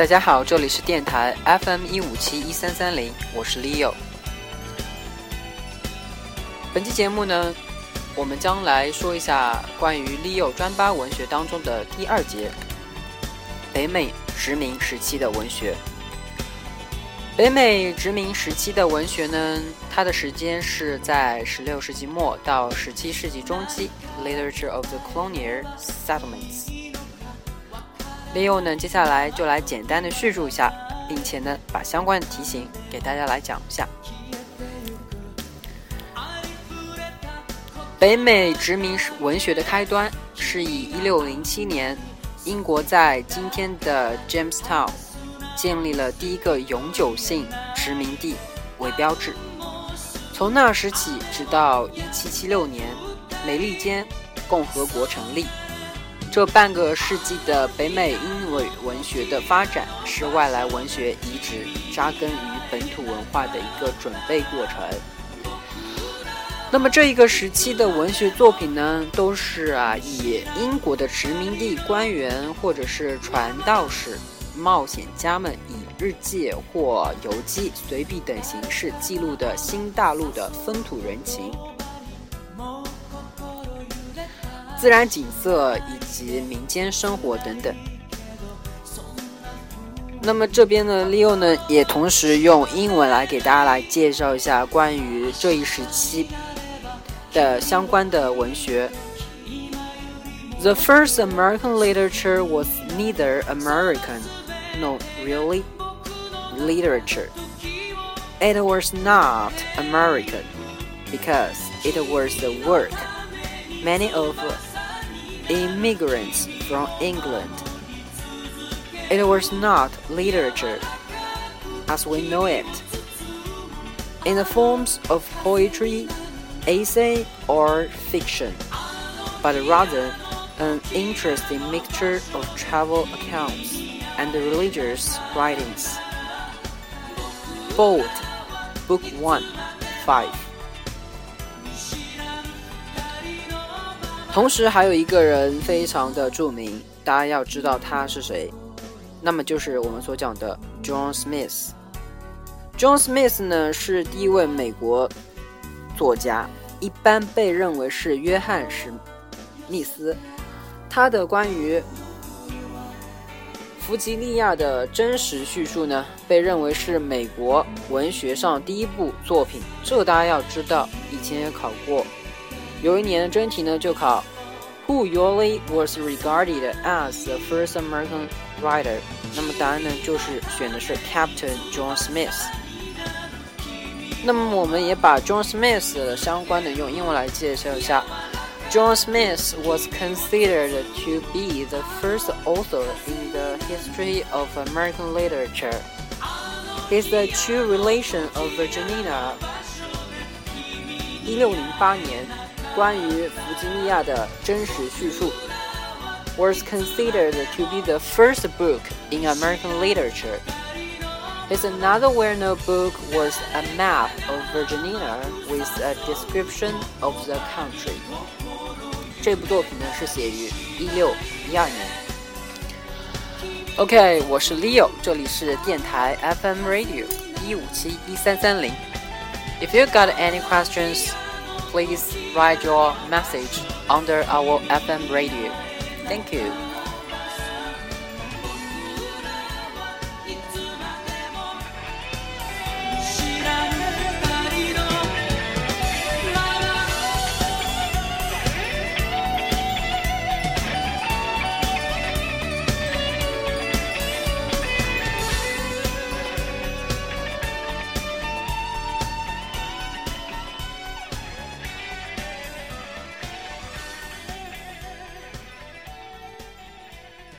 大家好，这里是电台 FM 一五七一三三零，我是 Leo。本期节目呢，我们将来说一下关于 Leo 专八文学当中的第二节——北美殖民时期的文学。北美殖民时期的文学呢，它的时间是在十六世纪末到十七世纪中期 （Literature of the Colonial Settlements）。Leo 呢，接下来就来简单的叙述一下，并且呢，把相关的题型给大家来讲一下。北美殖民文学的开端是以1607年，英国在今天的 Jamestown 建立了第一个永久性殖民地为标志。从那时起，直到1776年，美利坚共和国成立。这半个世纪的北美英语文学的发展，是外来文学移植扎根于本土文化的一个准备过程。那么这一个时期的文学作品呢，都是啊以英国的殖民地官员或者是传道士、冒险家们以日记或游记、随笔等形式记录的新大陆的风土人情。自然景色以及民间生活等等。那么这边呢，Leo 呢也同时用英文来给大家来介绍一下关于这一时期的相关的文学。The first American literature was neither American nor really literature. It was not American because it was the work many of immigrants from England. It was not literature as we know it, in the forms of poetry, essay, or fiction, but rather an interesting mixture of travel accounts and religious writings. Bold, Book 1, 5. 同时还有一个人非常的著名，大家要知道他是谁，那么就是我们所讲的 John Smith。John Smith 呢是第一位美国作家，一般被认为是约翰史密斯。他的关于弗吉尼亚的真实叙述呢，被认为是美国文学上第一部作品。这个大家要知道，以前也考过。有一年的真题呢，就考 Who usually was regarded as the first American writer？那么答案呢，就是选的是 Captain John Smith。那么我们也把 John Smith 的相关的用英文来介绍一下。John Smith was considered to be the first author in the history of American literature. He's the true relation of Virginia. 一六零八年。 关于弗吉尼亚的真实叙述，was considered to be the first book in American literature. His another well-known book was a map of Virginia with a description of the country. 这部作品呢是写于一六一二年。OK，我是 Leo，这里是电台 FM Radio 一五七一三三零。If you got any questions, please write your message under our FM radio. Thank you.